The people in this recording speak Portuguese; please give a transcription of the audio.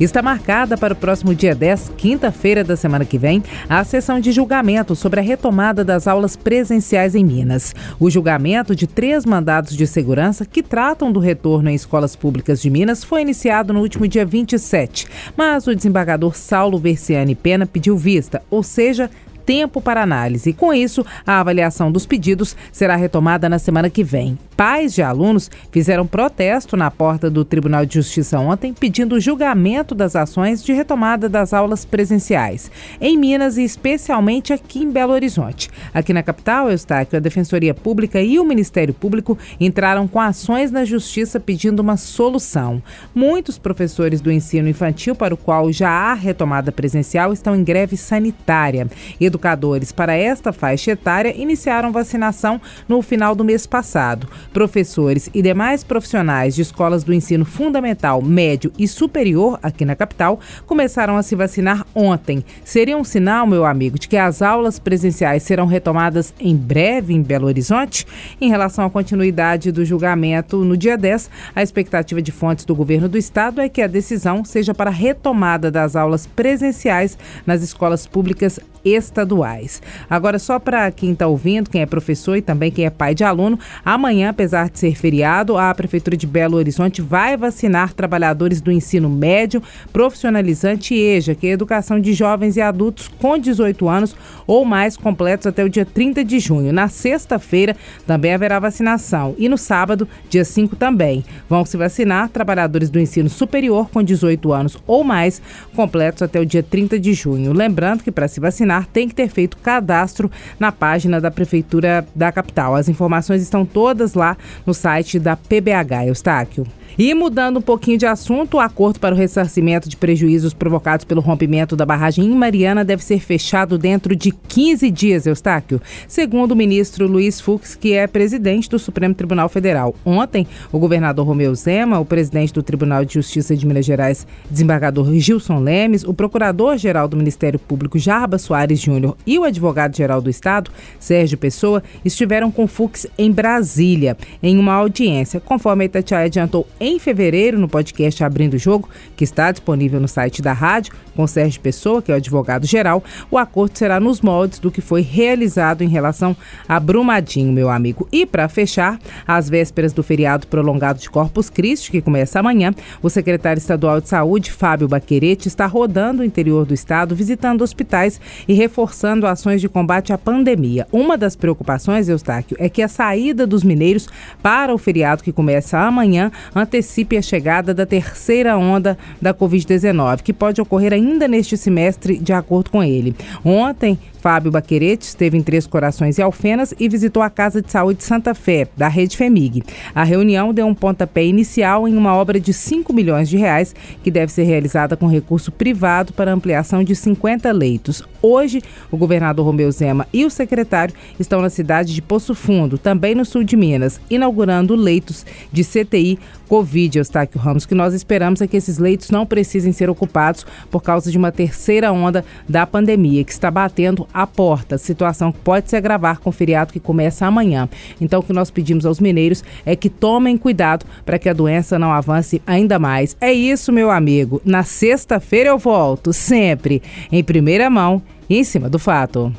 Está marcada para o próximo dia 10, quinta-feira da semana que vem, a sessão de julgamento sobre a retomada das aulas presenciais em Minas. O julgamento de três mandados de segurança que tratam do retorno em escolas públicas de Minas foi iniciado no último dia 27, mas o desembargador Saulo Versiani Pena pediu vista, ou seja, tempo para análise. Com isso, a avaliação dos pedidos será retomada na semana que vem. Pais de alunos fizeram protesto na porta do Tribunal de Justiça ontem, pedindo o julgamento das ações de retomada das aulas presenciais, em Minas e especialmente aqui em Belo Horizonte. Aqui na capital, Eustáquio, a Defensoria Pública e o Ministério Público entraram com ações na Justiça pedindo uma solução. Muitos professores do ensino infantil, para o qual já há retomada presencial, estão em greve sanitária. Educadores para esta faixa etária iniciaram vacinação no final do mês passado. Professores e demais profissionais de escolas do ensino fundamental, médio e superior aqui na capital começaram a se vacinar ontem. Seria um sinal, meu amigo, de que as aulas presenciais serão retomadas em breve em Belo Horizonte? Em relação à continuidade do julgamento no dia 10, a expectativa de fontes do governo do estado é que a decisão seja para a retomada das aulas presenciais nas escolas públicas estaduais. Agora, só para quem está ouvindo, quem é professor e também quem é pai de aluno, amanhã, apesar de ser feriado, a Prefeitura de Belo Horizonte vai vacinar trabalhadores do ensino médio, profissionalizante e EJA, que é educação de jovens e adultos com 18 anos ou mais completos até o dia 30 de junho. Na sexta-feira também haverá vacinação e no sábado, dia 5 também. Vão se vacinar trabalhadores do ensino superior com 18 anos ou mais completos até o dia 30 de junho. Lembrando que para se vacinar tem que ter feito cadastro na página da Prefeitura da capital. As informações estão todas lá no site da PBH, Eustáquio. E mudando um pouquinho de assunto, o acordo para o ressarcimento de prejuízos provocados pelo rompimento da barragem em Mariana deve ser fechado dentro de 15 dias, Eustáquio, segundo o ministro Luiz Fux, que é presidente do Supremo Tribunal Federal. Ontem, o governador Romeu Zema, o presidente do Tribunal de Justiça de Minas Gerais, desembargador Gilson Lemes, o procurador-geral do Ministério Público, Jarba Soares Júnior, e o advogado-geral do Estado, Sérgio Pessoa, estiveram com Fux em Brasília, em uma audiência, conforme a Itatiaia adiantou em fevereiro no podcast Abrindo o Jogo, que está disponível no site da rádio, com Sérgio Pessoa, que é o advogado-geral, o acordo será nos moldes do que foi realizado em relação a Brumadinho, meu amigo. E para fechar, às vésperas do feriado prolongado de Corpus Christi, que começa amanhã, o secretário estadual de Saúde, Fábio Baquerete, está rodando o interior do estado, visitando hospitais e reforçando ações de combate à pandemia. Uma das preocupações, Eustáquio, é que a saída dos mineiros para o feriado que começa amanhã antecipe a chegada da terceira onda da Covid-19, que pode ocorrer ainda neste semestre, de acordo com ele. Ontem, Fábio Baquerete esteve em Três Corações e Alfenas e visitou a Casa de Saúde Santa Fé, da Rede FEMIG. A reunião deu um pontapé inicial em uma obra de 5 milhões de reais, que deve ser realizada com recurso privado para ampliação de 50 leitos. Hoje, o governador Romeu Zema e o secretário estão na cidade de Poço Fundo, também no sul de Minas, inaugurando leitos de CTI Covid, Eustáquio Ramos. O que nós esperamos é que esses leitos não precisem ser ocupados por causa de uma terceira onda da pandemia, que está batendo a porta, situação que pode se agravar com o feriado que começa amanhã. Então, o que nós pedimos aos mineiros é que tomem cuidado para que a doença não avance ainda mais. É isso, meu amigo. Na sexta-feira eu volto, sempre em primeira mão e em cima do fato.